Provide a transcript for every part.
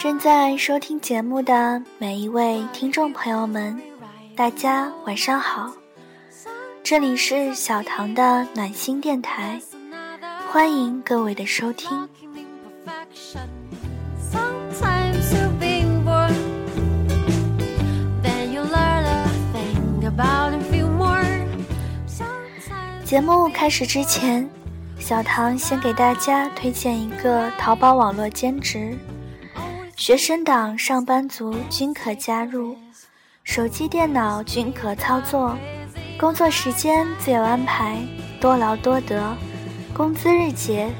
正在收听节目的每一位听众朋友们，大家晚上好，这里是小唐的暖心电台，欢迎各位的收听。节目开始之前，小唐先给大家推荐一个淘宝网络兼职。学生党、上班族均可加入，手机、电脑均可操作，工作时间自由安排，多劳多得，工资日结。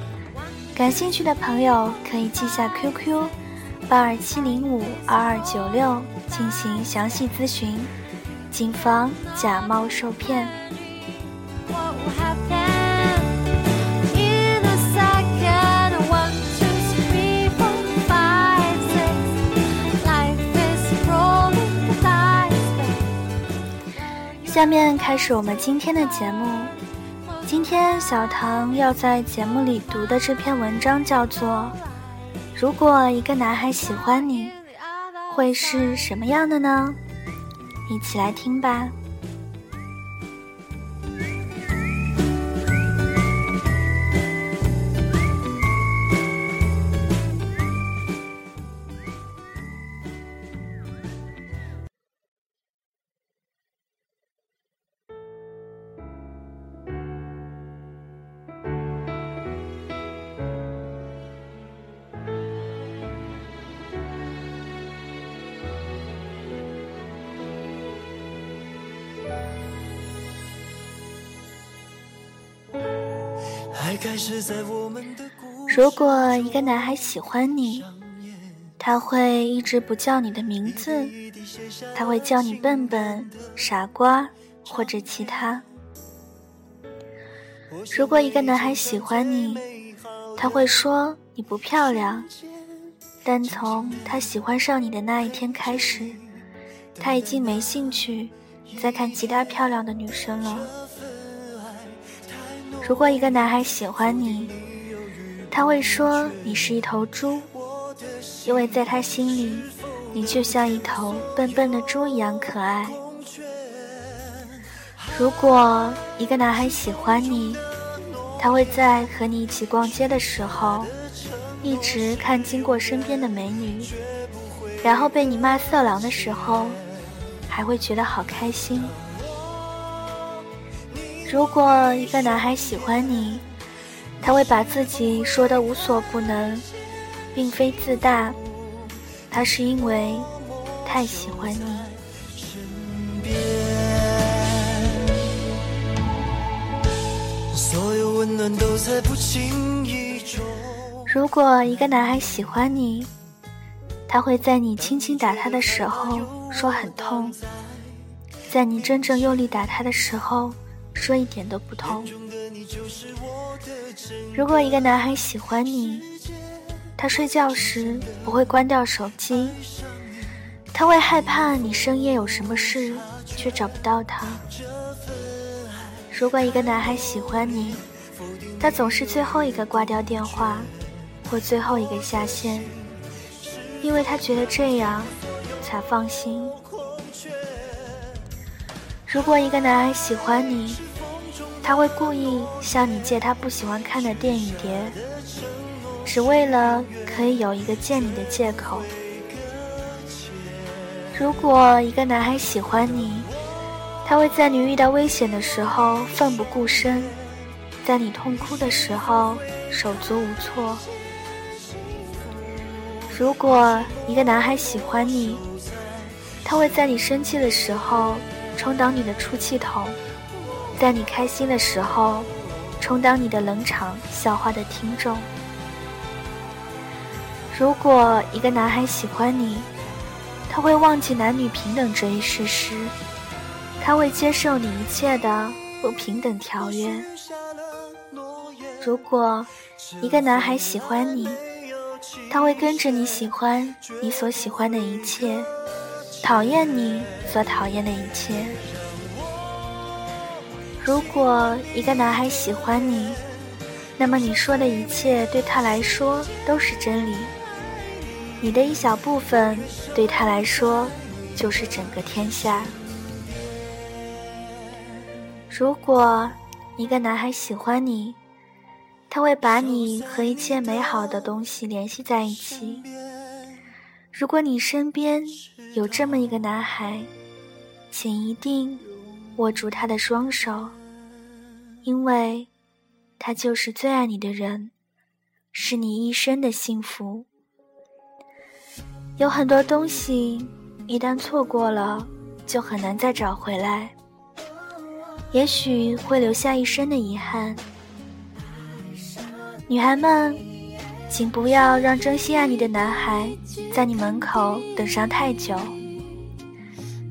感兴趣的朋友可以记下 QQ：八二七零五二二九六进行详细咨询，谨防假冒受骗。下面开始我们今天的节目。今天小唐要在节目里读的这篇文章叫做《如果一个男孩喜欢你，会是什么样的呢？》一起来听吧。如果一个男孩喜欢你，他会一直不叫你的名字，他会叫你笨笨、傻瓜或者其他。如果一个男孩喜欢你，他会说你不漂亮，但从他喜欢上你的那一天开始，他已经没兴趣再看其他漂亮的女生了。如果一个男孩喜欢你，他会说你是一头猪，因为在他心里，你就像一头笨笨的猪一样可爱。如果一个男孩喜欢你，他会在和你一起逛街的时候，一直看经过身边的美女，然后被你骂色狼的时候，还会觉得好开心。如果一个男孩喜欢你，他会把自己说的无所不能，并非自大，他是因为太喜欢你。如果一个男孩喜欢你，他会在你轻轻打他的时候说很痛，在你真正用力打他的时候。说一点都不痛。如果一个男孩喜欢你，他睡觉时不会关掉手机，他会害怕你深夜有什么事却找不到他。如果一个男孩喜欢你，他总是最后一个挂掉电话，或最后一个下线，因为他觉得这样才放心。如果一个男孩喜欢你，他会故意向你借他不喜欢看的电影碟，只为了可以有一个见你的借口。如果一个男孩喜欢你，他会在你遇到危险的时候奋不顾身，在你痛哭的时候手足无措。如果一个男孩喜欢你，他会在你生气的时候。充当你的出气筒，在你开心的时候，充当你的冷场笑话的听众。如果一个男孩喜欢你，他会忘记男女平等这一事实，他会接受你一切的不平等条约。如果一个男孩喜欢你，他会跟着你喜欢你所喜欢的一切。讨厌你所讨厌的一切。如果一个男孩喜欢你，那么你说的一切对他来说都是真理。你的一小部分对他来说就是整个天下。如果一个男孩喜欢你，他会把你和一切美好的东西联系在一起。如果你身边有这么一个男孩，请一定握住他的双手，因为他就是最爱你的人，是你一生的幸福。有很多东西一旦错过了，就很难再找回来，也许会留下一生的遗憾。女孩们，请不要让真心爱你的男孩在你门口等上太久。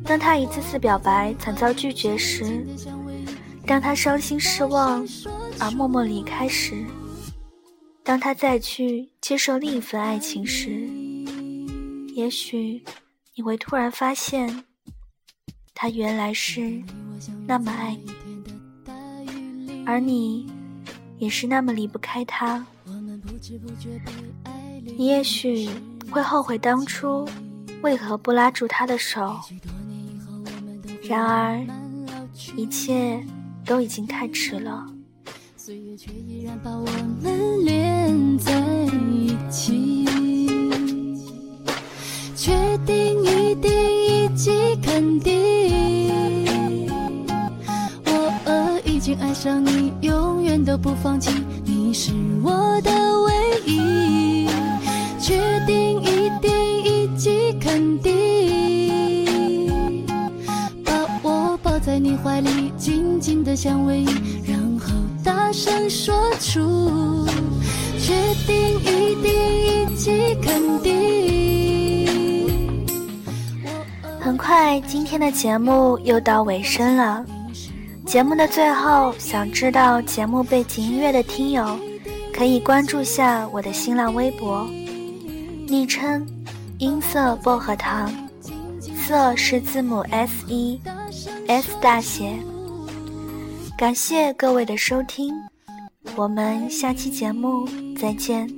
当他一次次表白惨遭拒绝时，当他伤心失望而默默离开时，当他再去接受另一份爱情时，也许你会突然发现，他原来是那么爱你，而你也是那么离不开他。你也许会后悔当初为何不拉住他的手。然而，一切都已经太迟了。岁月却依然把我们连在一起。确定一定一击肯定，我已经爱上你，永远都不放弃，是我的唯一。确定一定一击肯定。把我抱在你怀里紧紧的相偎，然后大声说出，确定一定一起肯定。很快，今天的节目又到尾声了。节目的最后，想知道节目背景音乐的听友，可以关注下我的新浪微博，昵称音色薄荷糖，色是字母 S 一。S 大写，感谢各位的收听，我们下期节目再见，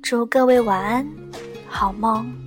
祝各位晚安，好梦。